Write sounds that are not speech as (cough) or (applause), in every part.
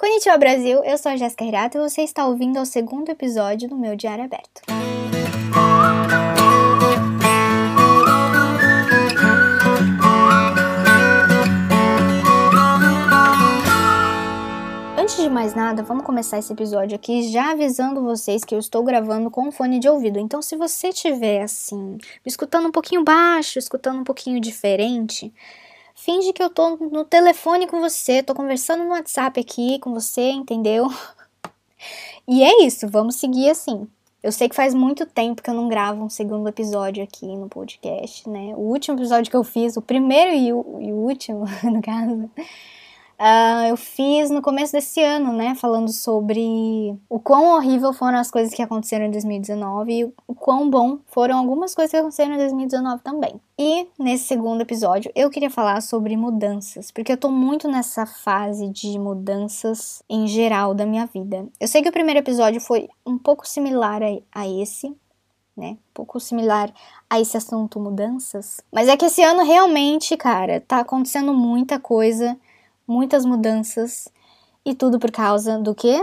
Konnichiwa Brasil, eu sou a Jéssica Hirato e você está ouvindo o segundo episódio do meu Diário Aberto. Antes de mais nada, vamos começar esse episódio aqui já avisando vocês que eu estou gravando com fone de ouvido. Então, se você estiver assim, me escutando um pouquinho baixo, escutando um pouquinho diferente, Finge que eu tô no telefone com você, tô conversando no WhatsApp aqui com você, entendeu? E é isso, vamos seguir assim. Eu sei que faz muito tempo que eu não gravo um segundo episódio aqui no podcast, né? O último episódio que eu fiz, o primeiro e o, e o último, (laughs) no caso, Uh, eu fiz no começo desse ano, né? Falando sobre o quão horrível foram as coisas que aconteceram em 2019 e o quão bom foram algumas coisas que aconteceram em 2019 também. E nesse segundo episódio eu queria falar sobre mudanças, porque eu tô muito nessa fase de mudanças em geral da minha vida. Eu sei que o primeiro episódio foi um pouco similar a, a esse, né? Um pouco similar a esse assunto mudanças. Mas é que esse ano realmente, cara, tá acontecendo muita coisa muitas mudanças e tudo por causa do que?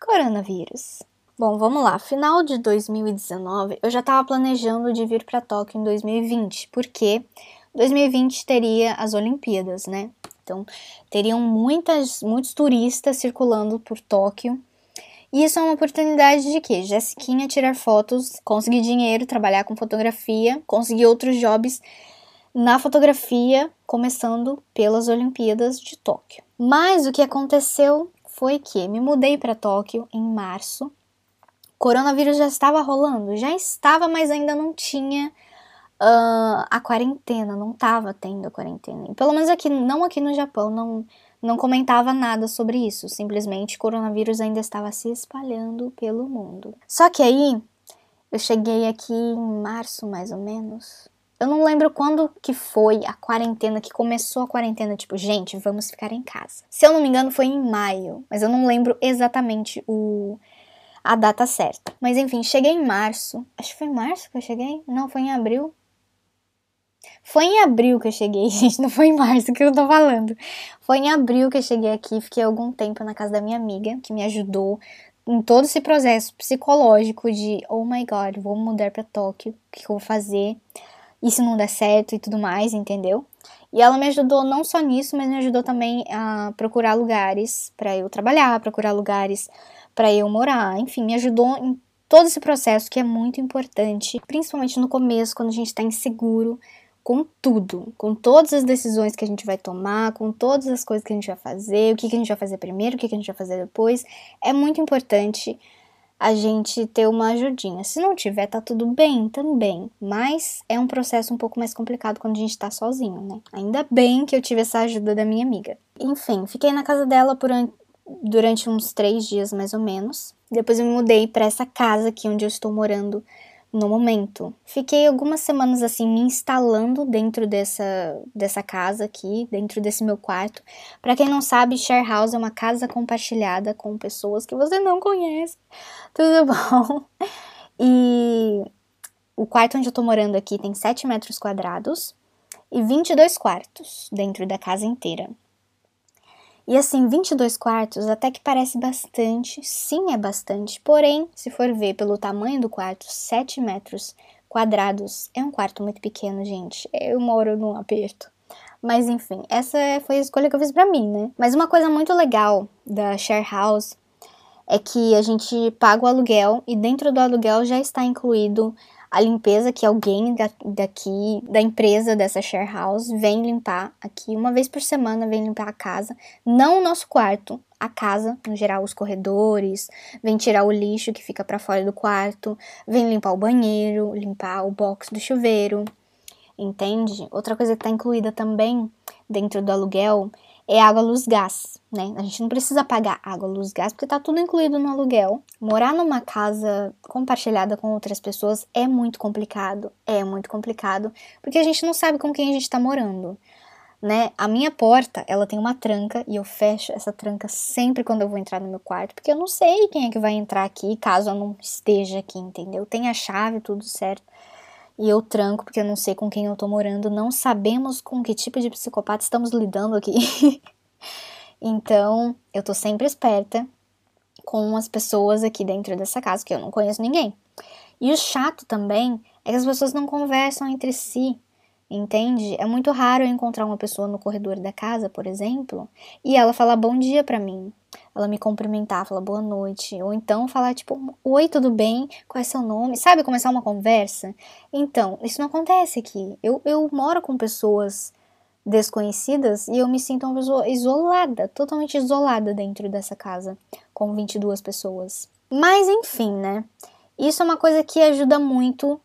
Coronavírus. Bom, vamos lá. Final de 2019, eu já estava planejando de vir para Tóquio em 2020, porque 2020 teria as Olimpíadas, né? Então, teriam muitas, muitos turistas circulando por Tóquio. E isso é uma oportunidade de quê? Jessiquinha tirar fotos, conseguir dinheiro, trabalhar com fotografia, conseguir outros jobs na fotografia, começando pelas Olimpíadas de Tóquio. Mas o que aconteceu foi que me mudei para Tóquio em março. Coronavírus já estava rolando, já estava, mas ainda não tinha uh, a quarentena, não estava tendo a quarentena. Pelo menos aqui, não aqui no Japão, não, não comentava nada sobre isso. Simplesmente coronavírus ainda estava se espalhando pelo mundo. Só que aí eu cheguei aqui em março, mais ou menos. Eu não lembro quando que foi a quarentena, que começou a quarentena, tipo, gente, vamos ficar em casa. Se eu não me engano, foi em maio, mas eu não lembro exatamente o a data certa. Mas enfim, cheguei em março. Acho que foi em março que eu cheguei? Não, foi em abril. Foi em abril que eu cheguei, (laughs) gente, não foi em março que eu tô falando. Foi em abril que eu cheguei aqui, fiquei algum tempo na casa da minha amiga, que me ajudou em todo esse processo psicológico de, oh my god, vou mudar para Tóquio, o que eu vou fazer? E se não der certo e tudo mais, entendeu? E ela me ajudou não só nisso, mas me ajudou também a procurar lugares para eu trabalhar, procurar lugares para eu morar, enfim, me ajudou em todo esse processo que é muito importante, principalmente no começo, quando a gente está inseguro com tudo, com todas as decisões que a gente vai tomar, com todas as coisas que a gente vai fazer, o que, que a gente vai fazer primeiro, o que, que a gente vai fazer depois. É muito importante a gente ter uma ajudinha. Se não tiver, tá tudo bem também, mas é um processo um pouco mais complicado quando a gente tá sozinho, né? Ainda bem que eu tive essa ajuda da minha amiga. Enfim, fiquei na casa dela por durante uns três dias mais ou menos. Depois eu me mudei para essa casa aqui onde eu estou morando no momento. Fiquei algumas semanas assim me instalando dentro dessa, dessa casa aqui, dentro desse meu quarto. Para quem não sabe, share house é uma casa compartilhada com pessoas que você não conhece. (laughs) Tudo bom? E o quarto onde eu tô morando aqui tem 7 metros quadrados e 22 quartos dentro da casa inteira. E assim, 22 quartos até que parece bastante, sim é bastante, porém, se for ver pelo tamanho do quarto, 7 metros quadrados, é um quarto muito pequeno, gente. Eu moro num aperto. Mas enfim, essa foi a escolha que eu fiz para mim, né? Mas uma coisa muito legal da share house é que a gente paga o aluguel e dentro do aluguel já está incluído a limpeza que alguém daqui, da empresa dessa share house, vem limpar aqui uma vez por semana, vem limpar a casa, não o nosso quarto, a casa, no geral, os corredores, vem tirar o lixo que fica para fora do quarto, vem limpar o banheiro, limpar o box do chuveiro, entende? Outra coisa que está incluída também dentro do aluguel é água, luz, gás, né? A gente não precisa pagar água, luz, gás, porque tá tudo incluído no aluguel. Morar numa casa compartilhada com outras pessoas é muito complicado, é muito complicado, porque a gente não sabe com quem a gente tá morando. Né? A minha porta, ela tem uma tranca e eu fecho essa tranca sempre quando eu vou entrar no meu quarto, porque eu não sei quem é que vai entrar aqui caso eu não esteja aqui, entendeu? Tem a chave, tudo certo e eu tranco porque eu não sei com quem eu tô morando, não sabemos com que tipo de psicopata estamos lidando aqui. (laughs) Então, eu tô sempre esperta com as pessoas aqui dentro dessa casa, que eu não conheço ninguém. E o chato também é que as pessoas não conversam entre si, entende? É muito raro eu encontrar uma pessoa no corredor da casa, por exemplo, e ela falar bom dia para mim. Ela me cumprimentar, falar boa noite, ou então falar tipo, oi, tudo bem? Qual é seu nome? Sabe, começar uma conversa? Então, isso não acontece aqui. Eu, eu moro com pessoas desconhecidas e eu me sinto uma pessoa isolada, totalmente isolada dentro dessa casa, com 22 pessoas. Mas enfim, né? Isso é uma coisa que ajuda muito.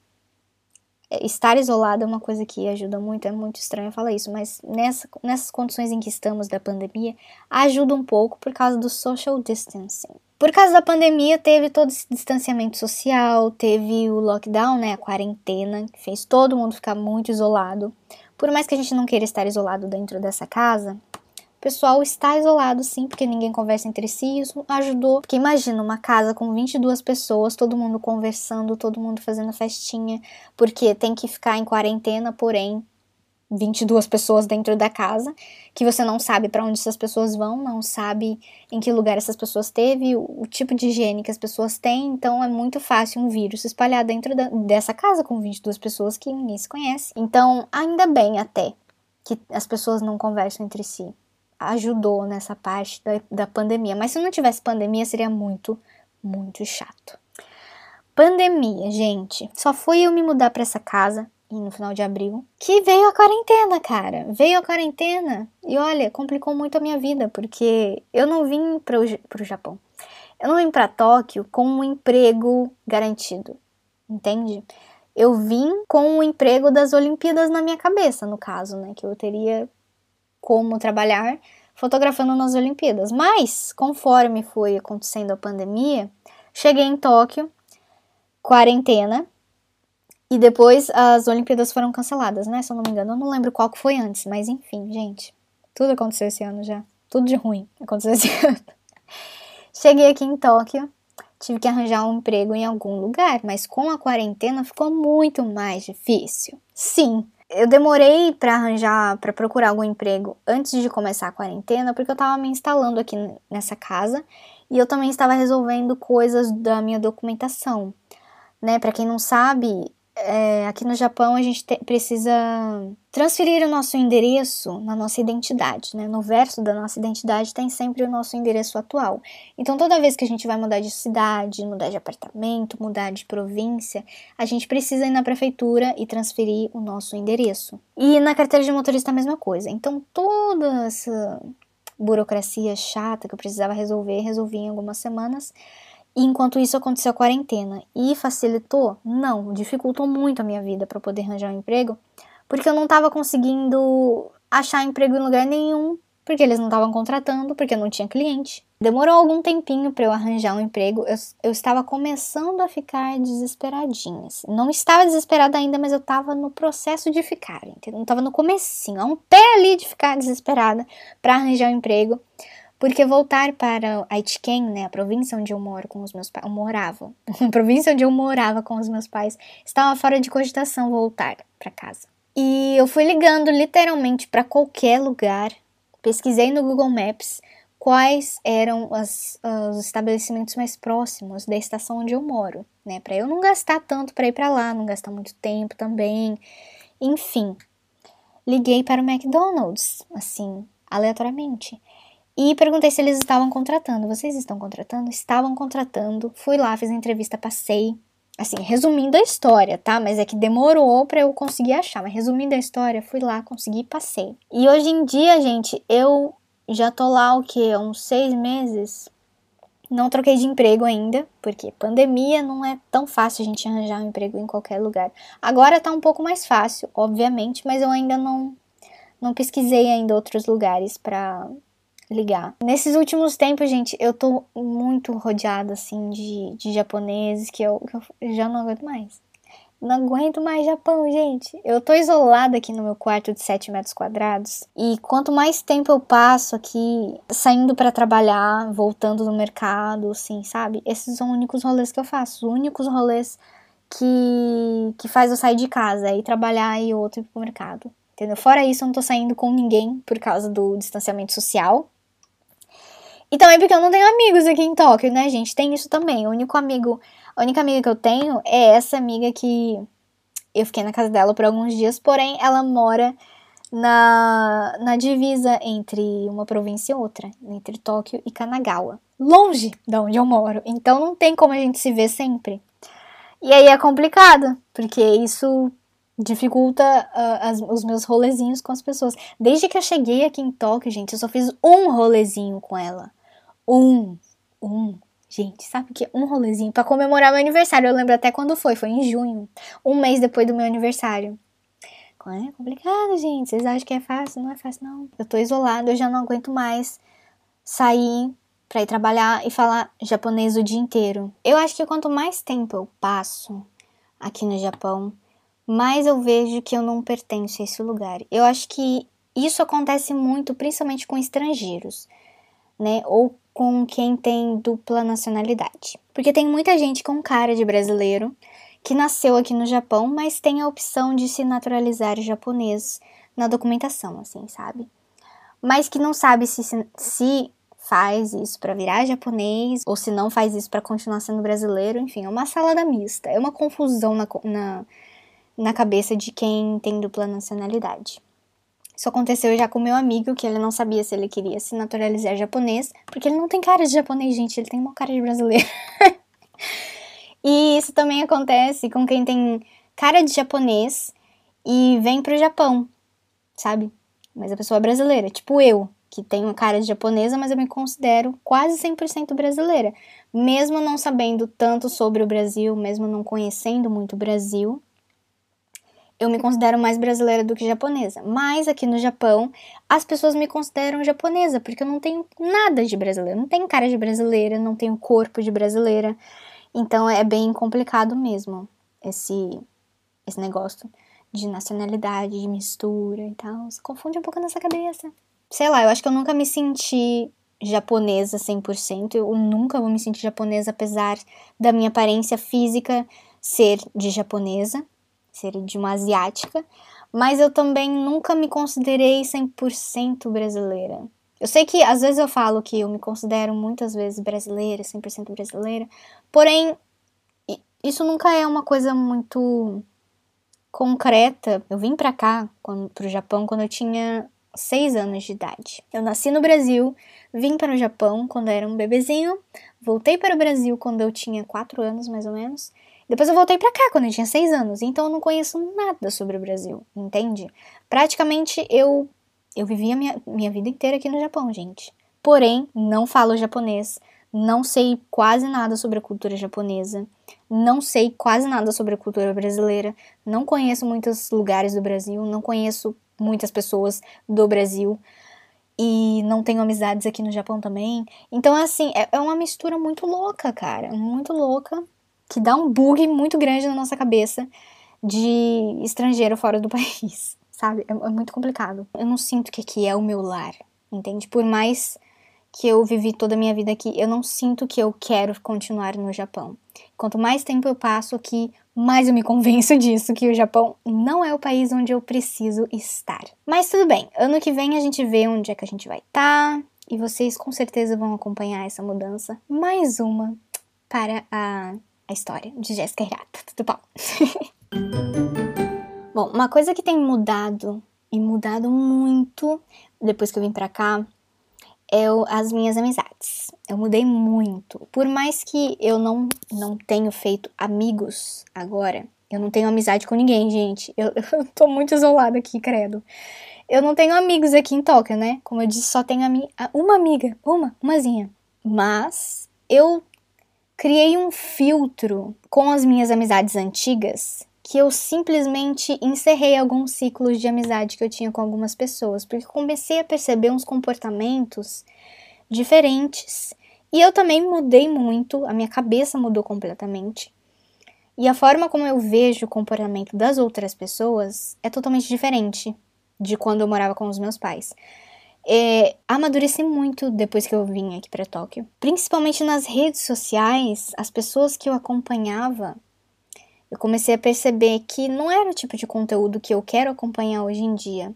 Estar isolada é uma coisa que ajuda muito, é muito estranho falar isso, mas nessa, nessas condições em que estamos da pandemia, ajuda um pouco por causa do social distancing. Por causa da pandemia, teve todo esse distanciamento social, teve o lockdown, né, a quarentena, que fez todo mundo ficar muito isolado. Por mais que a gente não queira estar isolado dentro dessa casa, pessoal está isolado sim, porque ninguém conversa entre si, isso ajudou. Porque imagina uma casa com 22 pessoas, todo mundo conversando, todo mundo fazendo festinha, porque tem que ficar em quarentena, porém 22 pessoas dentro da casa, que você não sabe para onde essas pessoas vão, não sabe em que lugar essas pessoas teve, o, o, tipo de higiene que as pessoas têm, então é muito fácil um vírus se espalhar dentro da, dessa casa com 22 pessoas que ninguém se conhece. Então, ainda bem até que as pessoas não conversam entre si. Ajudou nessa parte da, da pandemia, mas se não tivesse pandemia seria muito, muito chato. Pandemia, gente. Só foi eu me mudar para essa casa no final de abril, que veio a quarentena, cara. Veio a quarentena e olha, complicou muito a minha vida, porque eu não vim para o Japão. Eu não vim para Tóquio com um emprego garantido, entende? Eu vim com o emprego das Olimpíadas na minha cabeça, no caso, né? Que eu teria como trabalhar fotografando nas Olimpíadas. Mas, conforme foi acontecendo a pandemia, cheguei em Tóquio, quarentena, e depois as Olimpíadas foram canceladas, né? Se eu não me engano, eu não lembro qual que foi antes, mas enfim, gente. Tudo aconteceu esse ano já. Tudo de ruim aconteceu esse (laughs) ano. Cheguei aqui em Tóquio, tive que arranjar um emprego em algum lugar, mas com a quarentena ficou muito mais difícil. Sim, eu demorei para arranjar, para procurar algum emprego antes de começar a quarentena, porque eu tava me instalando aqui nessa casa e eu também estava resolvendo coisas da minha documentação. Né, para quem não sabe, é, aqui no Japão a gente te, precisa transferir o nosso endereço na nossa identidade, né? No verso da nossa identidade tem sempre o nosso endereço atual. Então toda vez que a gente vai mudar de cidade, mudar de apartamento, mudar de província, a gente precisa ir na prefeitura e transferir o nosso endereço. E na carteira de motorista a mesma coisa. Então toda essa burocracia chata que eu precisava resolver, resolvi em algumas semanas. E enquanto isso aconteceu a quarentena. E facilitou? Não, dificultou muito a minha vida para poder arranjar um emprego, porque eu não estava conseguindo achar emprego em lugar nenhum, porque eles não estavam contratando, porque eu não tinha cliente. Demorou algum tempinho para eu arranjar um emprego. Eu, eu estava começando a ficar desesperadinha. Não estava desesperada ainda, mas eu estava no processo de ficar, entendeu? Eu estava no comecinho, a um pé ali de ficar desesperada para arranjar um emprego. Porque voltar para Aitken, né, a província onde eu moro com os meus pais, morava, (laughs) a província onde eu morava com os meus pais, estava fora de cogitação voltar para casa. E eu fui ligando literalmente para qualquer lugar, pesquisei no Google Maps quais eram as, os estabelecimentos mais próximos da estação onde eu moro, né, para eu não gastar tanto para ir para lá, não gastar muito tempo também. Enfim, liguei para o McDonald's, assim, aleatoriamente. E perguntei se eles estavam contratando. Vocês estão contratando? Estavam contratando. Fui lá, fiz a entrevista, passei. Assim, resumindo a história, tá? Mas é que demorou para eu conseguir achar. Mas resumindo a história, fui lá, consegui passei. E hoje em dia, gente, eu já tô lá o? Há uns seis meses. Não troquei de emprego ainda, porque pandemia não é tão fácil a gente arranjar um emprego em qualquer lugar. Agora tá um pouco mais fácil, obviamente, mas eu ainda não não pesquisei ainda outros lugares para ligar. Nesses últimos tempos, gente, eu tô muito rodeada, assim, de, de japoneses que eu, que eu já não aguento mais. Não aguento mais Japão, gente. Eu tô isolada aqui no meu quarto de 7 metros quadrados. E quanto mais tempo eu passo aqui, saindo para trabalhar, voltando no mercado, assim, sabe? Esses são os únicos rolês que eu faço. Os únicos rolês que, que faz eu sair de casa. E trabalhar e outro ir pro mercado. Entendeu? Fora isso, eu não tô saindo com ninguém por causa do distanciamento social E também porque eu não tenho amigos aqui em Tóquio, né, gente? Tem isso também. O único amigo, a única amiga que eu tenho é essa amiga que eu fiquei na casa dela por alguns dias, porém ela mora na, na divisa entre uma província e outra, entre Tóquio e Kanagawa. Longe de onde eu moro. Então não tem como a gente se ver sempre. E aí é complicado, porque isso dificulta uh, as, os meus rolezinhos com as pessoas. Desde que eu cheguei aqui em Tóquio, gente, eu só fiz um rolezinho com ela. Um. Um. Gente, sabe o que? Um rolezinho para comemorar meu aniversário. Eu lembro até quando foi, foi em junho. Um mês depois do meu aniversário. É complicado, gente. Vocês acham que é fácil? Não é fácil, não. Eu tô isolado, eu já não aguento mais sair para ir trabalhar e falar japonês o dia inteiro. Eu acho que quanto mais tempo eu passo aqui no Japão, mais eu vejo que eu não pertenço a esse lugar. Eu acho que isso acontece muito, principalmente com estrangeiros, né? Ou com quem tem dupla nacionalidade. Porque tem muita gente com cara de brasileiro que nasceu aqui no Japão, mas tem a opção de se naturalizar japonês na documentação, assim, sabe? Mas que não sabe se, se faz isso para virar japonês ou se não faz isso para continuar sendo brasileiro, enfim, é uma salada mista, é uma confusão na, na, na cabeça de quem tem dupla nacionalidade. Isso aconteceu já com meu amigo, que ele não sabia se ele queria se naturalizar japonês, porque ele não tem cara de japonês, gente, ele tem uma cara de brasileiro. (laughs) E isso também acontece com quem tem cara de japonês e vem pro Japão, sabe? Mas a pessoa é brasileira, tipo eu, que tenho cara de japonesa, mas eu me considero quase 100% brasileira. Mesmo não sabendo tanto sobre o Brasil, mesmo não conhecendo muito o Brasil, eu me considero mais brasileira do que japonesa. Mas aqui no Japão, as pessoas me consideram japonesa, porque eu não tenho nada de brasileira. Não tenho cara de brasileira, não tenho corpo de brasileira. Então é bem complicado mesmo esse, esse negócio de nacionalidade, de mistura e tal. Se confunde um pouco nessa cabeça. Sei lá, eu acho que eu nunca me senti japonesa 100%. Eu nunca vou me sentir japonesa, apesar da minha aparência física ser de japonesa, ser de uma asiática. Mas eu também nunca me considerei 100% brasileira. Eu sei que às vezes eu falo que eu me considero muitas vezes brasileira, 100% brasileira, porém, isso nunca é uma coisa muito concreta. Eu vim pra cá, quando, pro Japão, quando eu tinha 6 anos de idade. Eu nasci no Brasil, vim para o Japão quando eu era um bebezinho, voltei para o Brasil quando eu tinha 4 anos, mais ou menos. Depois eu voltei para cá quando eu tinha 6 anos, então eu não conheço nada sobre o Brasil, entende? Praticamente eu eu vivi a minha, minha vida inteira aqui no Japão, gente. Porém, não falo japonês, não sei quase nada sobre a cultura japonesa, não sei quase nada sobre a cultura brasileira, não conheço muitos lugares do Brasil, não conheço muitas pessoas do Brasil e não tenho amizades aqui no Japão também. Então, assim, é, é uma mistura muito louca, cara, muito louca, que dá um bug muito grande na nossa cabeça de estrangeiro fora do (laughs) país sabe? É, é muito complicado. Eu não sinto que aqui é o meu lar, entende? Por mais que eu vivi toda a minha vida aqui, eu não sinto que eu quero continuar no Japão. Quanto mais tempo eu passo aqui, mais eu me (laughs) convenço disso, que o Japão não é o país onde eu preciso estar. Mas tudo bem, ano que vem a gente vê onde é que a gente vai estar, tá, e vocês com certeza vão acompanhar essa mudança. Mais uma para a, a história de Jéssica Hirata. Tudo bom? (laughs) Bom, uma coisa que tem mudado e mudado muito depois que eu vim pra cá é o, as minhas amizades. Eu mudei muito. Por mais que eu não, não tenho feito amigos agora, eu não tenho amizade com ninguém, gente. Eu, (laughs) eu tô muito isolada aqui, credo. Eu não tenho amigos aqui em Tóquio, né? Como eu disse, só tenho ami uma amiga, uma, umazinha. Mas eu criei um filtro com as minhas amizades antigas que eu simplesmente encerrei alguns ciclos de amizade que eu tinha com algumas pessoas, porque comecei a perceber uns comportamentos diferentes e eu também mudei muito, a minha cabeça mudou completamente. E a forma como eu vejo o comportamento das outras pessoas é totalmente diferente de quando eu morava com os meus pais. É, amadureci muito depois que eu vim aqui para Tóquio. Principalmente nas redes sociais, as pessoas que eu acompanhava eu comecei a perceber que não era o tipo de conteúdo que eu quero acompanhar hoje em dia.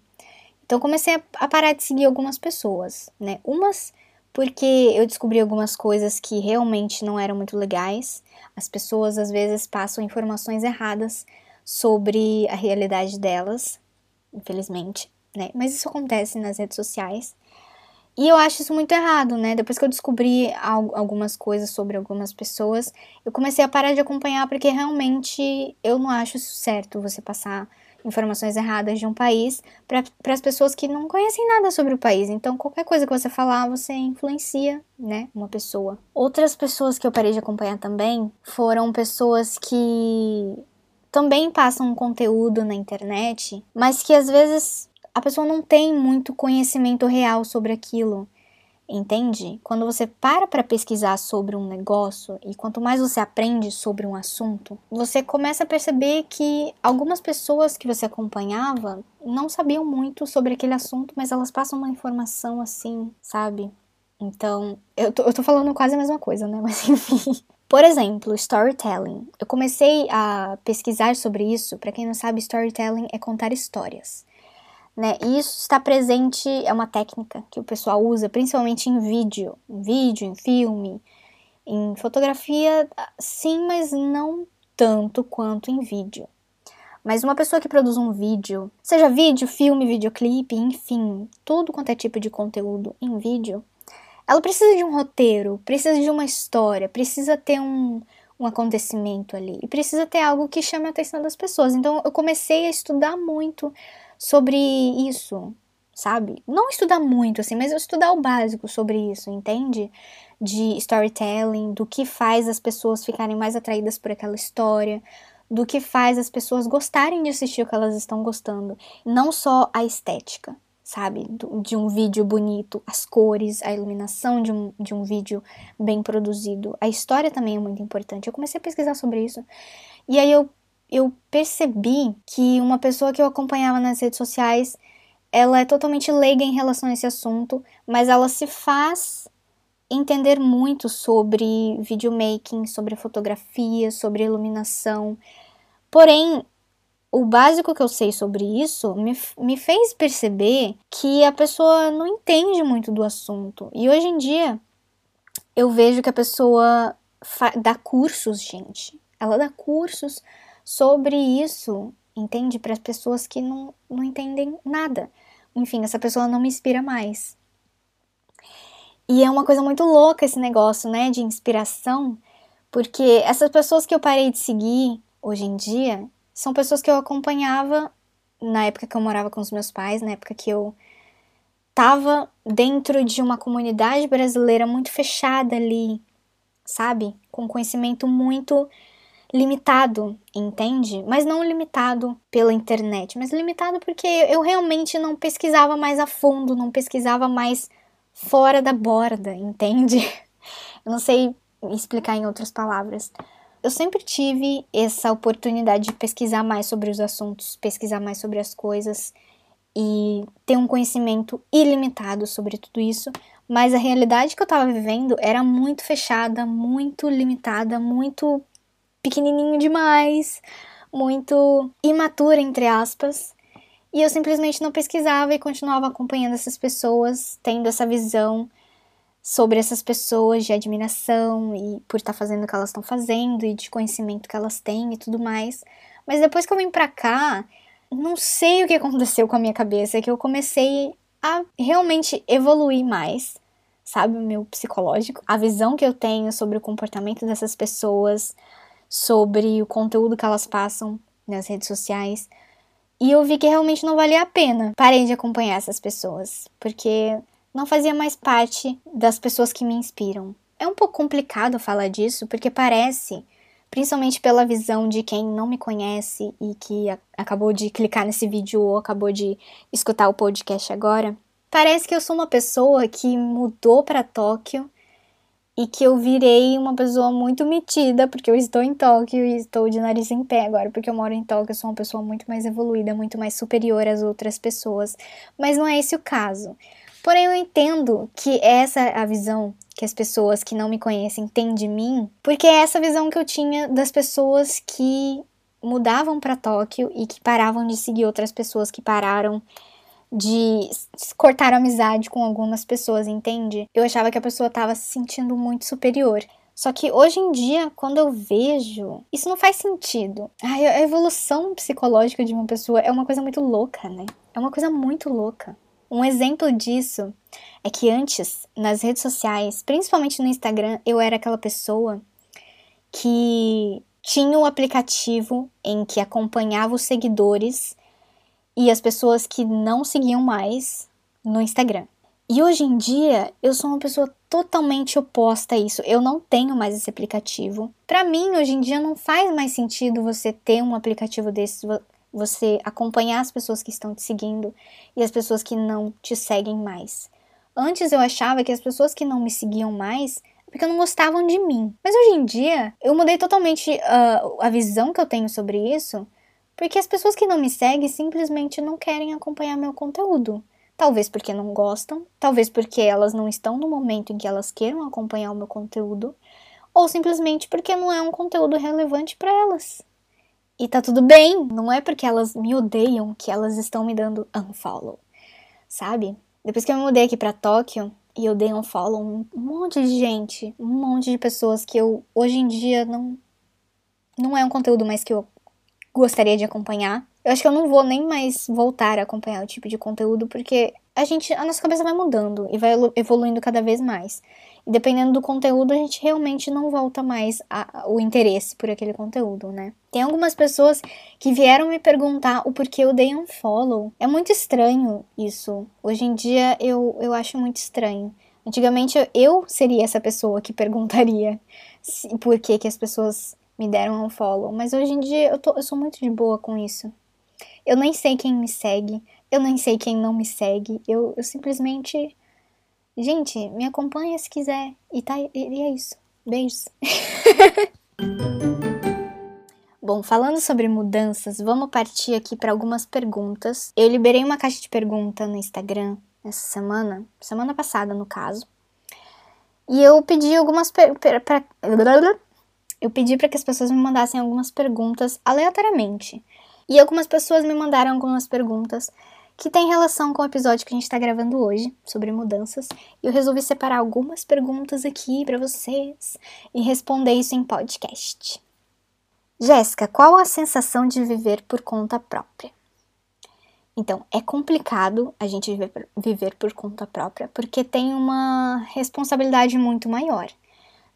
Então comecei a parar de seguir algumas pessoas, né? Umas porque eu descobri algumas coisas que realmente não eram muito legais. As pessoas às vezes passam informações erradas sobre a realidade delas, infelizmente, né? Mas isso acontece nas redes sociais. E eu acho isso muito errado, né? Depois que eu descobri algumas coisas sobre algumas pessoas, eu comecei a parar de acompanhar porque realmente eu não acho certo você passar informações erradas de um país para as pessoas que não conhecem nada sobre o país. Então, qualquer coisa que você falar, você influencia, né, uma pessoa. Outras pessoas que eu parei de acompanhar também foram pessoas que também passam conteúdo na internet, mas que às vezes a pessoa não tem muito conhecimento real sobre aquilo. Entende? Quando você para para pesquisar sobre um negócio e quanto mais você aprende sobre um assunto, você começa a perceber que algumas pessoas que você acompanhava não sabiam muito sobre aquele assunto, mas elas passam uma informação assim, sabe? Então, eu tô, eu tô falando quase a mesma coisa, né? (laughs) Mas enfim. Por exemplo, storytelling. Eu comecei a pesquisar sobre isso. Para quem não sabe, storytelling é contar histórias. Né? E isso está presente, é uma técnica que o pessoal usa principalmente em vídeo, em vídeo, em filme, em fotografia, sim, mas não tanto quanto em vídeo. Mas uma pessoa que produz um vídeo, seja vídeo, filme, videoclipe, enfim, tudo quanto é tipo de conteúdo em vídeo, ela precisa de um roteiro, precisa de uma história, precisa ter um, um acontecimento ali e precisa ter algo que chame a atenção das pessoas. Então eu comecei a estudar muito sobre isso, sabe? Não estudar muito assim, mas eu estudar o básico sobre isso, entende? De storytelling, do que faz as pessoas ficarem mais atraídas por aquela história, do que faz as pessoas gostarem de assistir o que elas estão gostando, não só a estética, sabe? De um vídeo bonito, as cores, a iluminação de um, de um vídeo bem produzido. A história também é muito importante. Eu comecei a pesquisar sobre isso e aí eu eu percebi que uma pessoa que eu acompanhava nas redes sociais, ela é totalmente leiga em relação a esse assunto, mas ela se faz entender muito sobre videomaking, sobre fotografia, sobre iluminação. Porém, o básico que eu sei sobre isso me, me fez perceber que a pessoa não entende muito do assunto. E hoje em dia, eu vejo que a pessoa dá cursos, gente. Ela dá cursos sobre isso, entende? Para as pessoas que não, não entendem nada. Enfim, essa pessoa não me inspira mais. E é uma coisa muito louca esse negócio, né, de inspiração, porque essas pessoas que eu parei de seguir hoje em dia são pessoas que eu acompanhava na época que eu morava com os meus pais, na época que eu tava dentro de uma comunidade brasileira muito fechada ali, sabe? Com conhecimento muito limitado, entende? Mas não limitado pela internet, mas limitado porque eu realmente não pesquisava mais a fundo, não pesquisava mais fora da borda, entende? (laughs) Eu não sei explicar em outras palavras. Eu sempre tive essa oportunidade de pesquisar mais sobre os assuntos, pesquisar mais sobre as coisas e ter um conhecimento ilimitado sobre tudo isso, mas a realidade que eu estava vivendo era muito fechada, muito limitada, muito pequenininho demais, muito imatura, entre aspas. E eu simplesmente não pesquisava e continuava acompanhando essas pessoas, tendo essa visão sobre essas pessoas de admiração e por estar tá fazendo o que elas estão fazendo e de conhecimento que elas têm e tudo mais. Mas depois que eu vim pra cá, não sei o que aconteceu com a minha cabeça, que eu comecei a realmente evoluir mais, sabe? O meu psicológico, a visão que eu tenho sobre o comportamento dessas pessoas, sobre o conteúdo que elas passam nas redes sociais. E eu vi que realmente não valia a pena. Parei de acompanhar essas pessoas, porque não fazia mais parte das pessoas que me inspiram. É um pouco complicado falar disso, porque parece, principalmente pela visão de quem não me conhece e que acabou de clicar nesse vídeo ou acabou de escutar o podcast agora, parece que eu sou uma pessoa que mudou para Tóquio e que eu virei uma pessoa muito metida, porque eu estou em Tóquio e estou de nariz em pé agora, porque eu moro em Tóquio, eu sou uma pessoa muito mais evoluída, muito mais superior às outras pessoas, mas não é esse o caso. Porém, eu entendo que essa é a visão que as pessoas que não me conhecem têm de mim, porque é essa visão que eu tinha das pessoas que mudavam para Tóquio e que paravam de seguir outras pessoas que pararam de cortar amizade com algumas pessoas, entende? Eu achava que a pessoa tava se sentindo muito superior. Só que hoje em dia, quando eu vejo, isso não faz sentido. Ai, a evolução psicológica de uma pessoa é uma coisa muito louca, né? É uma coisa muito louca. Um exemplo disso é que antes, nas redes sociais, principalmente no Instagram, eu era aquela pessoa que tinha o um aplicativo em que acompanhava os seguidores e as pessoas que não seguiam mais no Instagram. E hoje em dia, eu sou uma pessoa totalmente oposta a isso. Eu não tenho mais esse aplicativo. Para mim, hoje em dia, não faz mais sentido você ter um aplicativo desse, você acompanhar as pessoas que estão te seguindo e as pessoas que não te seguem mais. Antes eu achava que as pessoas que não me seguiam mais é porque não gostavam de mim. Mas hoje em dia, eu mudei totalmente uh, a visão que eu tenho sobre isso, porque as pessoas que não me seguem simplesmente não querem acompanhar meu conteúdo. Talvez porque não gostam, talvez porque elas não estão no momento em que elas queiram acompanhar o meu conteúdo, ou simplesmente porque não é um conteúdo relevante para elas. E tá tudo bem, não é porque elas me odeiam que elas estão me dando unfollow, sabe? Depois que eu me mudei aqui para Tóquio e eu dei unfollow um monte de gente, um monte de pessoas que eu hoje em dia não não é um conteúdo mais que eu gostaria de acompanhar. Eu acho que eu não vou nem mais voltar a acompanhar o tipo de conteúdo, porque a gente, a nossa cabeça vai mudando e vai evoluindo cada vez mais. E dependendo do conteúdo, a gente realmente não volta mais a, o interesse por aquele conteúdo, né? Tem algumas pessoas que vieram me perguntar o porquê eu dei um follow. É muito estranho isso. Hoje em dia eu, eu acho muito estranho. Antigamente eu seria essa pessoa que perguntaria por que, que as pessoas me deram um follow, mas hoje em dia eu, tô, eu sou muito de boa com isso. Eu nem sei quem me segue, eu nem sei quem não me segue, eu, eu simplesmente. Gente, me acompanha se quiser. E, tá, e, e é isso. Beijos. (laughs) Bom, falando sobre mudanças, vamos partir aqui para algumas perguntas. Eu liberei uma caixa de pergunta no Instagram essa semana, semana passada no caso. E eu pedi algumas per, per, eu pedi para que as pessoas me mandassem algumas perguntas aleatoriamente. E algumas pessoas me mandaram algumas perguntas que têm relação com o episódio que a gente está gravando hoje, sobre mudanças. E eu resolvi separar algumas perguntas aqui para vocês e responder isso em podcast. Jéssica, qual a sensação de viver por conta própria? Então, é complicado a gente viver, viver por conta própria, porque tem uma responsabilidade muito maior,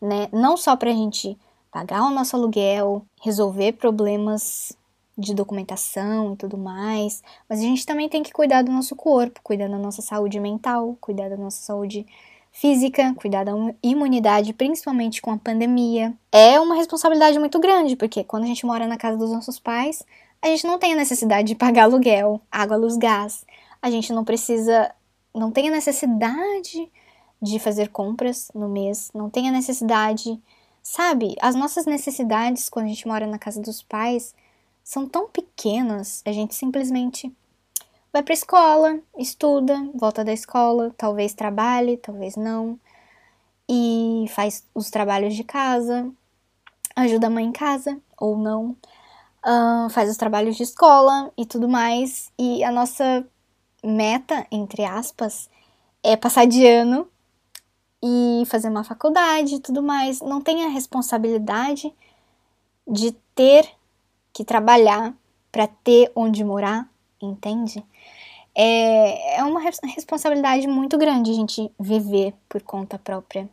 né? Não só para a gente pagar o nosso aluguel, resolver problemas de documentação e tudo mais, mas a gente também tem que cuidar do nosso corpo, cuidar da nossa saúde mental, cuidar da nossa saúde física, cuidar da imunidade, principalmente com a pandemia. É uma responsabilidade muito grande, porque quando a gente mora na casa dos nossos pais, a gente não tem a necessidade de pagar aluguel, água, luz, gás. A gente não precisa, não tem a necessidade de fazer compras no mês, não tem a necessidade Sabe, as nossas necessidades quando a gente mora na casa dos pais são tão pequenas, a gente simplesmente vai para escola, estuda, volta da escola, talvez trabalhe, talvez não, e faz os trabalhos de casa, ajuda a mãe em casa ou não, uh, faz os trabalhos de escola e tudo mais, e a nossa meta, entre aspas, é passar de ano e fazer uma faculdade e tudo mais, não tem a responsabilidade de ter que trabalhar para ter onde morar, entende? É, é uma responsabilidade muito grande a gente viver por conta própria.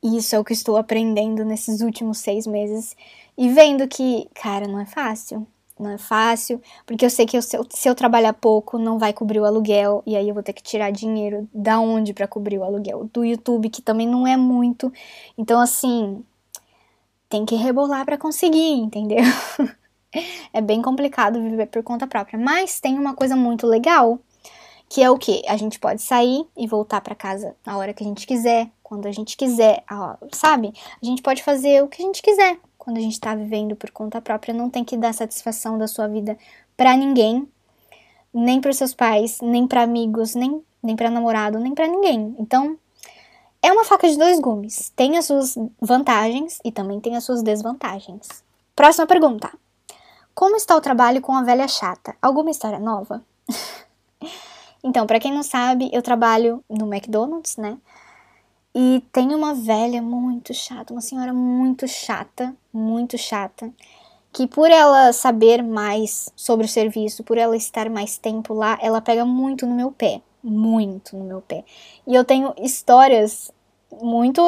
E isso é o que estou aprendendo nesses últimos seis meses e vendo que, cara, não é fácil não é fácil, porque eu sei que eu, se, eu, se eu trabalhar pouco não vai cobrir o aluguel e aí eu vou ter que tirar dinheiro da onde para cobrir o aluguel do YouTube, que também não é muito. Então assim, tem que rebolar para conseguir, entendeu? (laughs) é bem complicado viver por conta própria, mas tem uma coisa muito legal, que é o que a gente pode sair e voltar para casa na hora que a gente quiser, quando a gente quiser, sabe? A gente pode fazer o que a gente quiser quando a gente está vivendo por conta própria, não tem que dar satisfação da sua vida para ninguém, nem para seus pais, nem para amigos, nem, nem para namorado, nem para ninguém. Então, é uma faca de dois gumes. Tem as suas vantagens e também tem as suas desvantagens. Próxima pergunta. Como está o trabalho com a velha chata? Alguma história nova? (laughs) Então, para quem não sabe, eu trabalho no McDonald's, né? E tem uma velha muito chata, uma senhora muito chata, muito chata, que por ela saber mais sobre o serviço, por ela estar mais tempo lá, ela pega muito no meu pé, muito no meu pé. E eu tenho histórias muito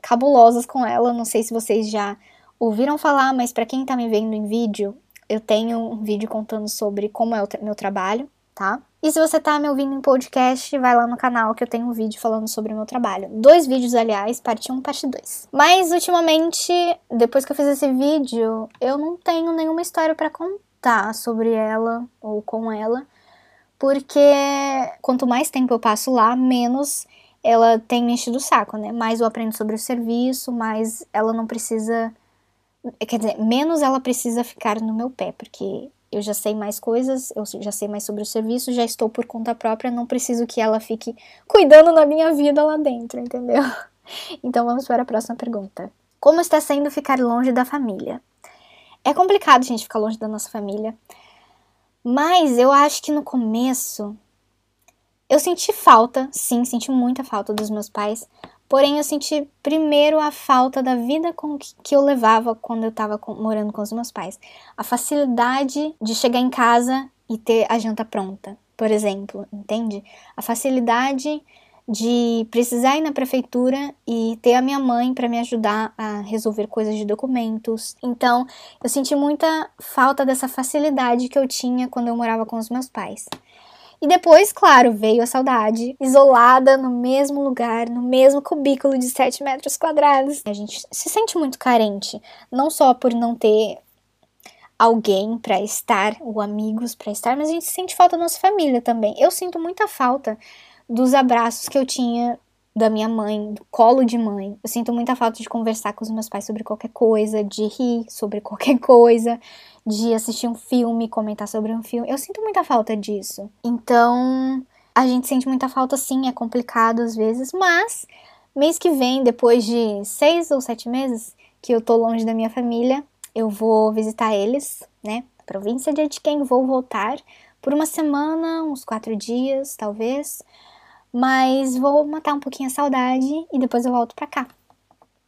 cabulosas com ela, não sei se vocês já ouviram falar, mas para quem tá me vendo em vídeo, eu tenho um vídeo contando sobre como é o tra meu trabalho, tá? E se você tá me ouvindo em podcast, vai lá no canal que eu tenho um vídeo falando sobre o meu trabalho. Dois vídeos, aliás, parte 1 e parte 2. Mas ultimamente, depois que eu fiz esse vídeo, eu não tenho nenhuma história para contar sobre ela ou com ela, porque quanto mais tempo eu passo lá, menos ela tem me enchido o saco, né? Mais eu aprendo sobre o serviço, mais ela não precisa. Quer dizer, menos ela precisa ficar no meu pé, porque eu já sei mais coisas, eu já sei mais sobre o serviço, já estou por conta própria, não preciso que ela fique cuidando da minha vida lá dentro, entendeu? (laughs) Então vamos para a próxima pergunta. Como está sendo ficar longe da família? É complicado, gente, ficar longe da nossa família. Mas eu acho que no começo eu senti falta, sim, senti muita falta dos meus pais, Porém, eu senti primeiro a falta da vida com que eu levava quando eu estava morando com os meus pais. A facilidade de chegar em casa e ter a janta pronta, por exemplo, entende? A facilidade de precisar ir na prefeitura e ter a minha mãe para me ajudar a resolver coisas de documentos. Então, eu senti muita falta dessa facilidade que eu tinha quando eu morava com os meus pais. E depois, claro, veio a saudade, isolada no mesmo lugar, no mesmo cubículo de 7 metros quadrados. A gente se sente muito carente, não só por não ter alguém para estar, ou amigos para estar, mas a gente sente falta da nossa família também. Eu sinto muita falta dos abraços que eu tinha da minha mãe, do colo de mãe. Eu sinto muita falta de conversar com os meus pais sobre qualquer coisa, de rir sobre qualquer coisa, de assistir um filme, comentar sobre um filme. Eu sinto muita falta disso. Então, a gente sente muita falta sim, é complicado às vezes, mas mês que vem, depois de seis ou sete meses que eu tô longe da minha família, eu vou visitar eles, né? Província de Etiquém, vou voltar por uma semana, uns quatro dias, talvez. Mas vou matar um pouquinho a saudade e depois eu volto pra cá.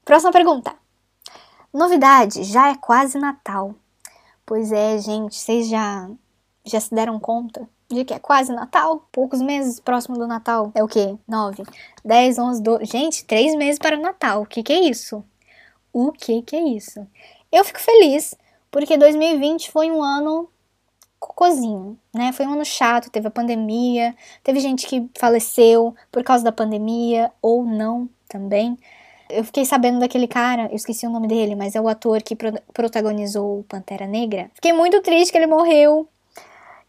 Próxima pergunta. Novidade, já é quase Natal. Pois é, gente, vocês já já se deram conta de que é quase Natal? Poucos meses próximo do Natal. É o quê? 9, 10, 11, 12. Gente, três meses para o Natal. O que, que é isso? O que, que é isso? Eu fico feliz porque 2020 foi um ano cocôzinho, né? Foi um ano chato, teve a pandemia, teve gente que faleceu por causa da pandemia ou não também. Eu fiquei sabendo daquele cara, eu esqueci o nome dele, mas é o ator que pro protagonizou Pantera Negra. Fiquei muito triste que ele morreu.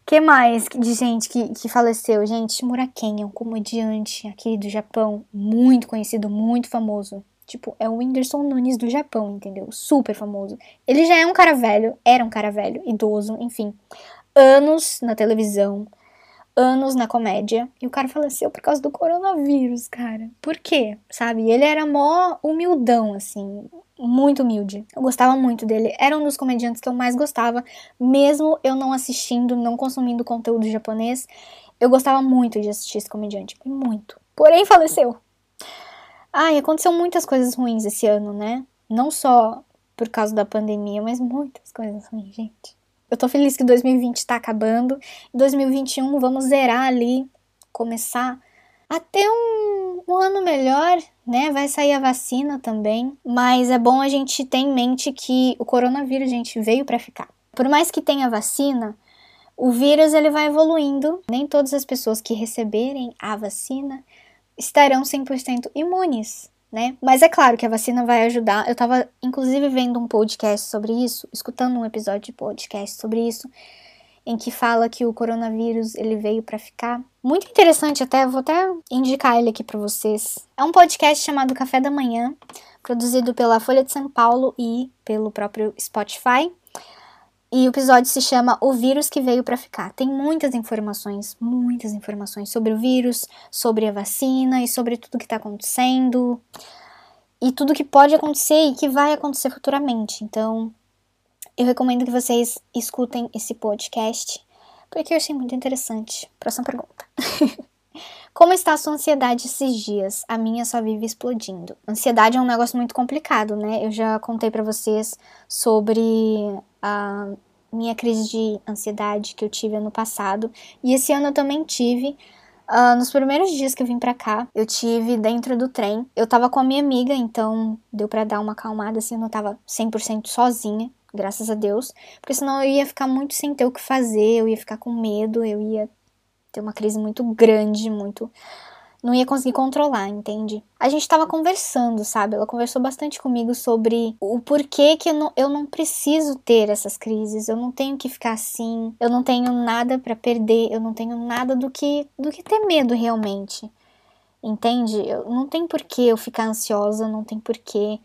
que mais de gente que, que faleceu? Gente, Muraken é um comediante aqui do Japão, muito conhecido, muito famoso. Tipo, é o Whindersson Nunes do Japão, entendeu? Super famoso. Ele já é um cara velho, era um cara velho, idoso, enfim. Anos na televisão, anos na comédia e o cara faleceu por causa do coronavírus, cara. Por quê? Sabe? Ele era mó humildão, assim, muito humilde. Eu gostava muito dele. Era um dos comediantes que eu mais gostava, mesmo eu não assistindo, não consumindo conteúdo japonês. Eu gostava muito de assistir esse comediante, muito. Porém, faleceu. Ai, aconteceu muitas coisas ruins esse ano, né? Não só por causa da pandemia, mas muitas coisas ruins, gente. Eu tô feliz que 2020 tá acabando. Em 2021 vamos zerar ali, começar a ter um, um ano melhor, né? Vai sair a vacina também. Mas é bom a gente ter em mente que o coronavírus, gente, veio para ficar. Por mais que tenha vacina, o vírus ele vai evoluindo. Nem todas as pessoas que receberem a vacina estarão 100% imunes né? Mas é claro que a vacina vai ajudar. Eu tava, inclusive, vendo um podcast sobre isso, escutando um episódio de podcast sobre isso, em que fala que o coronavírus ele veio para ficar. Muito interessante, até vou até indicar ele aqui para vocês. É um podcast chamado Café da Manhã, produzido pela Folha de São Paulo e pelo próprio Spotify. E o episódio se chama O Vírus que Veio para Ficar. Tem muitas informações, muitas informações sobre o vírus, sobre a vacina e sobre tudo que está acontecendo e tudo que pode acontecer e que vai acontecer futuramente. Então, eu recomendo que vocês escutem esse podcast porque eu achei muito interessante. Próxima pergunta. (laughs) Como está a sua ansiedade esses dias? A minha só vive explodindo. Ansiedade é um negócio muito complicado, né? Eu já contei para vocês sobre a minha crise de ansiedade que eu tive ano passado e esse ano eu também tive. Uh, nos primeiros dias que eu vim pra cá, eu tive dentro do trem. Eu tava com a minha amiga, então deu para dar uma acalmada, assim, eu não tava 100% sozinha, graças a Deus. Porque senão eu ia ficar muito sem ter o que fazer, eu ia ficar com medo, eu ia ter uma crise muito grande, muito. Não ia conseguir controlar, entende? A gente tava conversando, sabe? Ela conversou bastante comigo sobre o porquê que eu não, eu não preciso ter essas crises, eu não tenho que ficar assim, eu não tenho nada para perder, eu não tenho nada do que, do que ter medo realmente. Entende? Eu, não tem porquê eu ficar ansiosa, não tem porquê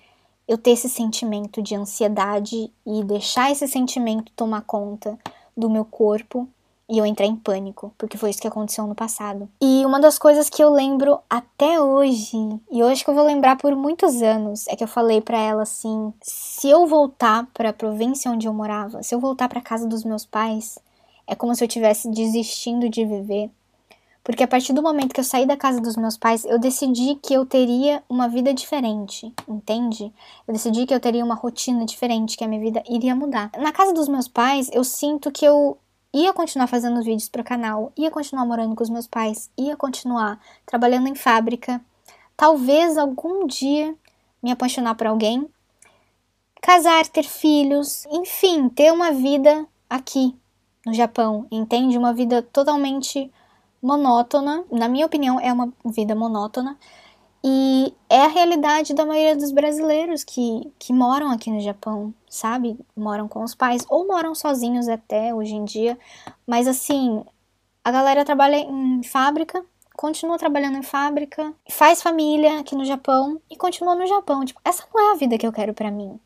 eu ter esse sentimento de ansiedade e deixar esse sentimento tomar conta do meu corpo e eu entrei em pânico, porque foi isso que aconteceu no passado. E uma das coisas que eu lembro até hoje, e hoje que eu vou lembrar por muitos anos, é que eu falei para ela assim: se eu voltar para a província onde eu morava, se eu voltar para casa dos meus pais, é como se eu tivesse desistindo de viver. Porque a partir do momento que eu saí da casa dos meus pais, eu decidi que eu teria uma vida diferente, entende? Eu decidi que eu teria uma rotina diferente, que a minha vida iria mudar. Na casa dos meus pais, eu sinto que eu ia continuar fazendo vídeos para o canal, ia continuar morando com os meus pais, ia continuar trabalhando em fábrica, talvez algum dia me apaixonar por alguém, casar, ter filhos, enfim, ter uma vida aqui no Japão, entende? Uma vida totalmente monótona, na minha opinião, é uma vida monótona. E é a realidade da maioria dos brasileiros que, que moram aqui no Japão, sabe? Moram com os pais ou moram sozinhos até hoje em dia. Mas assim, a galera trabalha em fábrica, continua trabalhando em fábrica, faz família aqui no Japão e continua no Japão. Tipo, essa não é a vida que eu quero para mim.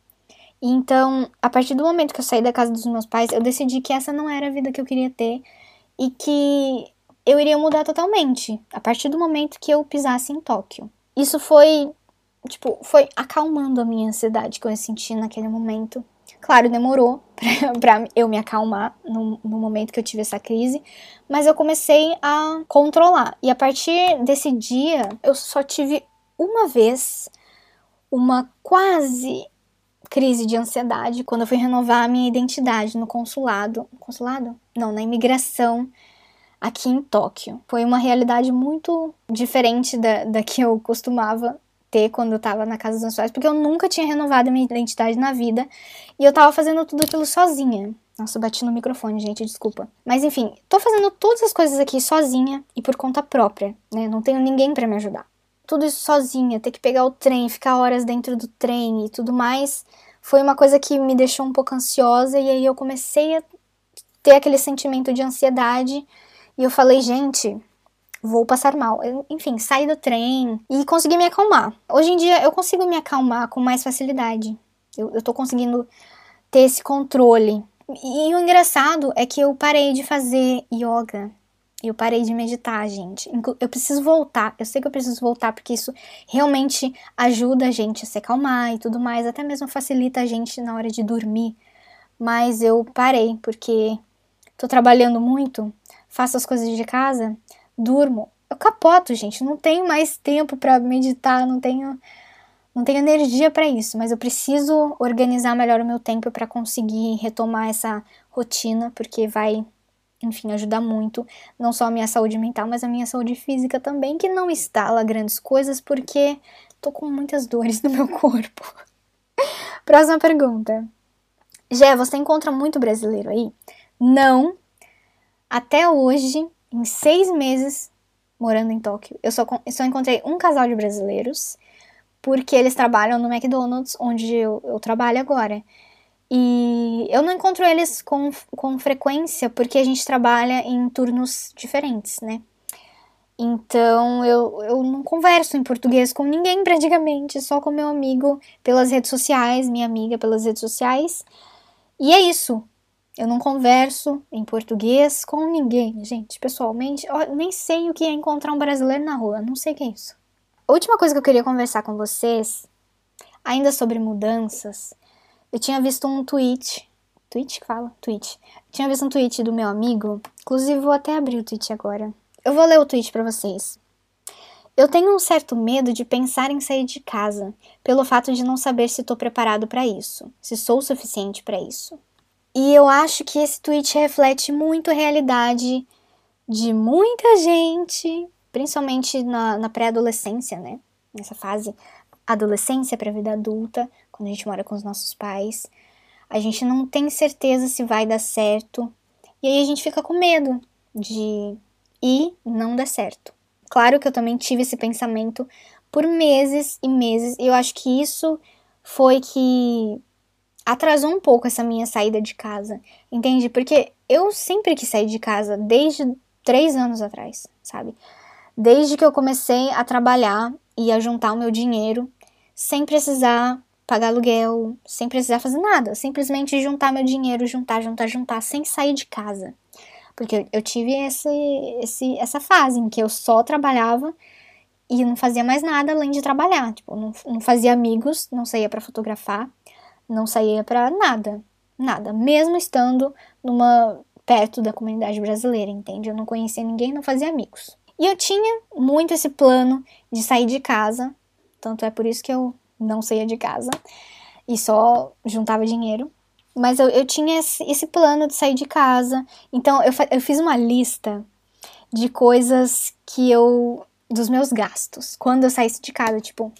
Então, a partir do momento que eu saí da casa dos meus pais, eu decidi que essa não era a vida que eu queria ter e que eu iria mudar totalmente a partir do momento que eu pisasse em Tóquio. Isso foi, tipo, foi acalmando a minha ansiedade que eu senti naquele momento. Claro, demorou (laughs) pra eu me acalmar no, no, momento que eu tive essa crise, mas eu comecei a controlar. E a partir desse dia, eu só tive uma vez uma quase crise de ansiedade quando eu fui renovar a minha identidade no consulado. Consulado? Não, na imigração aqui em Tóquio. Foi uma realidade muito diferente da, da que eu costumava ter quando eu tava na casa dos meus porque eu nunca tinha renovado minha identidade na vida e eu tava fazendo tudo aquilo sozinha. Nossa, bati no microfone, gente, desculpa. Mas enfim, tô fazendo todas as coisas aqui sozinha e por conta própria, né? Não tenho ninguém para me ajudar. Tudo isso sozinha, ter que pegar o trem, ficar horas dentro do trem e tudo mais, foi uma coisa que me deixou um pouco ansiosa e aí eu comecei a ter aquele sentimento de ansiedade e eu falei, gente, vou passar mal. Eu, enfim, saí do trem e consegui me acalmar. Hoje em dia eu consigo me acalmar com mais facilidade. Eu, eu tô conseguindo ter esse controle. E, e o engraçado é que eu parei de fazer yoga. Eu parei de meditar, gente. Eu preciso voltar. Eu sei que eu preciso voltar porque isso realmente ajuda a gente a se acalmar e tudo mais. Até mesmo facilita a gente na hora de dormir. Mas eu parei porque tô trabalhando muito faço as coisas de casa, durmo. Eu capoto, gente, não tenho mais tempo para meditar, não tenho não tenho energia para isso, mas eu preciso organizar melhor o meu tempo para conseguir retomar essa rotina, porque vai, enfim, ajudar muito, não só a minha saúde mental, mas a minha saúde física também, que não lá grandes coisas, porque tô com muitas dores no meu (laughs) corpo. Próxima pergunta. Gé, você encontra muito brasileiro aí? Não, até hoje, em seis meses morando em Tóquio, eu só, só encontrei um casal de brasileiros, porque eles trabalham no McDonald's, onde eu, eu trabalho agora. E eu não encontro eles com, com frequência, porque a gente trabalha em turnos diferentes, né? Então eu, eu não converso em português com ninguém (laughs) praticamente, só com meu amigo pelas redes sociais, minha amiga pelas redes sociais. E é isso. Eu não converso em português com ninguém, gente, pessoalmente. Eu nem sei o que é encontrar um brasileiro na rua, não sei o que é isso. A última coisa que eu queria conversar com vocês, ainda sobre mudanças, eu tinha visto um tweet tweet que fala? Tweet. Tinha visto um tweet do meu amigo, inclusive vou até abrir o tweet agora. Eu vou ler o tweet para vocês. Eu tenho um certo medo de pensar em sair de casa, pelo fato de não saber se estou preparado para isso, se sou o suficiente para isso. E eu acho que esse tweet reflete muito a realidade de muita gente, principalmente na, na pré-adolescência, né? Nessa fase adolescência para a vida adulta, quando a gente mora com os nossos pais. A gente não tem certeza se vai dar certo. E aí a gente fica com medo de ir não dar certo. Claro que eu também tive esse pensamento por meses e meses. E eu acho que isso foi que atrasou um pouco essa minha saída de casa. Entende? Porque eu sempre quis sair de casa, desde três anos atrás, sabe? Desde que eu comecei a trabalhar e a juntar o meu dinheiro, sem precisar pagar aluguel, sem precisar fazer nada. Simplesmente juntar meu dinheiro, juntar, juntar, juntar, sem sair de casa. Porque eu tive esse, esse, essa fase em que eu só trabalhava e não fazia mais nada além de trabalhar. Tipo, não, não fazia amigos, não saía para fotografar, não saía para nada, nada. Mesmo estando numa perto da comunidade brasileira, entende? Eu não conhecia ninguém, não fazia amigos. E eu tinha muito esse plano de sair de casa, tanto é por isso que eu não saía de casa e só juntava dinheiro. Mas eu, eu tinha esse, esse plano de sair de casa. Então eu, eu fiz uma lista de coisas que eu. dos meus gastos. Quando eu saísse de casa, tipo,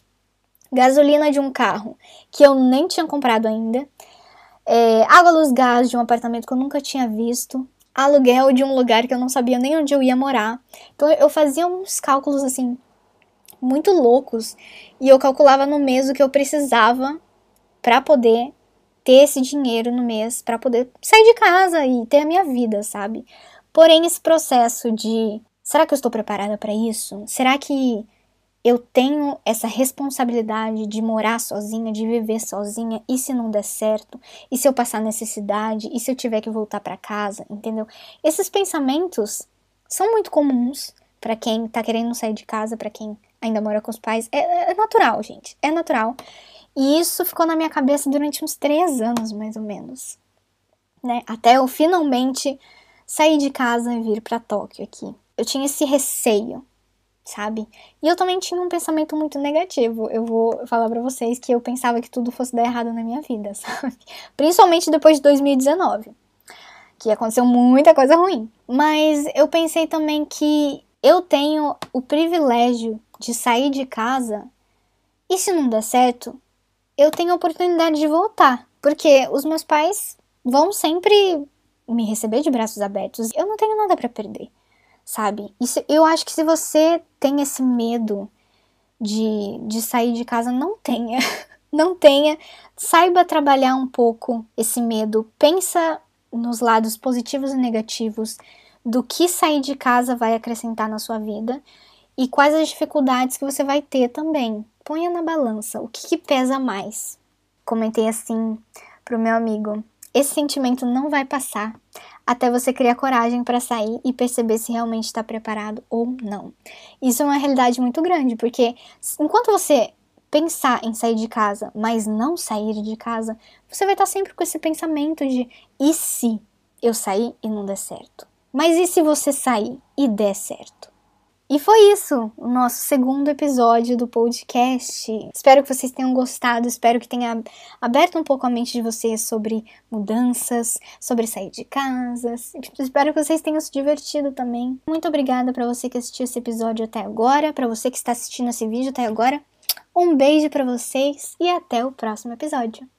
gasolina de um carro que eu nem tinha comprado ainda. É, água, luz, gás de um apartamento que eu nunca tinha visto. Aluguel de um lugar que eu não sabia nem onde eu ia morar. Então eu fazia uns cálculos assim muito loucos e eu calculava no mês o que eu precisava para poder ter esse dinheiro no mês para poder sair de casa e ter a minha vida, sabe? Porém, esse processo de será que eu estou preparada para isso? Será que eu tenho essa responsabilidade de morar sozinha, de viver sozinha, e se não der certo? E se eu passar necessidade? E se eu tiver que voltar para casa? Entendeu? Esses pensamentos são muito comuns para quem tá querendo sair de casa, para quem ainda mora com os pais. É, é natural, gente. É natural. E isso ficou na minha cabeça durante uns três anos, mais ou menos. Né? Até eu finalmente sair de casa e vir para Tóquio aqui. Eu tinha esse receio, sabe? E eu também tinha um pensamento muito negativo. Eu vou falar para vocês que eu pensava que tudo fosse dar errado na minha vida, (laughs) sabe? Principalmente depois de 2019, que aconteceu muita coisa ruim. Mas eu pensei também que eu tenho o privilégio de sair de casa e se não der certo, eu tenho a oportunidade de voltar. Porque os meus pais vão sempre me receber de braços abertos. Eu não tenho nada para perder, sabe? Isso, eu acho que se você tem esse medo de, de sair de casa, não tenha. (laughs) Não tenha. Saiba trabalhar um pouco esse medo. Pensa nos lados positivos e negativos do que sair de casa vai acrescentar na sua vida e quais as dificuldades que você vai ter também. Ponha na balança o que, que pesa mais. Comentei assim pro meu amigo: esse sentimento não vai passar até você criar coragem para sair e perceber se realmente está preparado ou não. Isso é uma realidade muito grande, porque enquanto você pensar em sair de casa, mas não sair de casa, você vai estar sempre com esse pensamento de e se eu sair e não der certo? Mas e se você sair e der certo? E foi isso, o nosso segundo episódio do podcast. Espero que vocês tenham gostado, espero que tenha aberto um pouco a mente de vocês sobre mudanças, sobre sair de casa. Espero que vocês tenham se divertido também. Muito obrigada para você que assistiu esse episódio até agora, para você que está assistindo esse vídeo até agora. Um beijo para vocês e até o próximo episódio.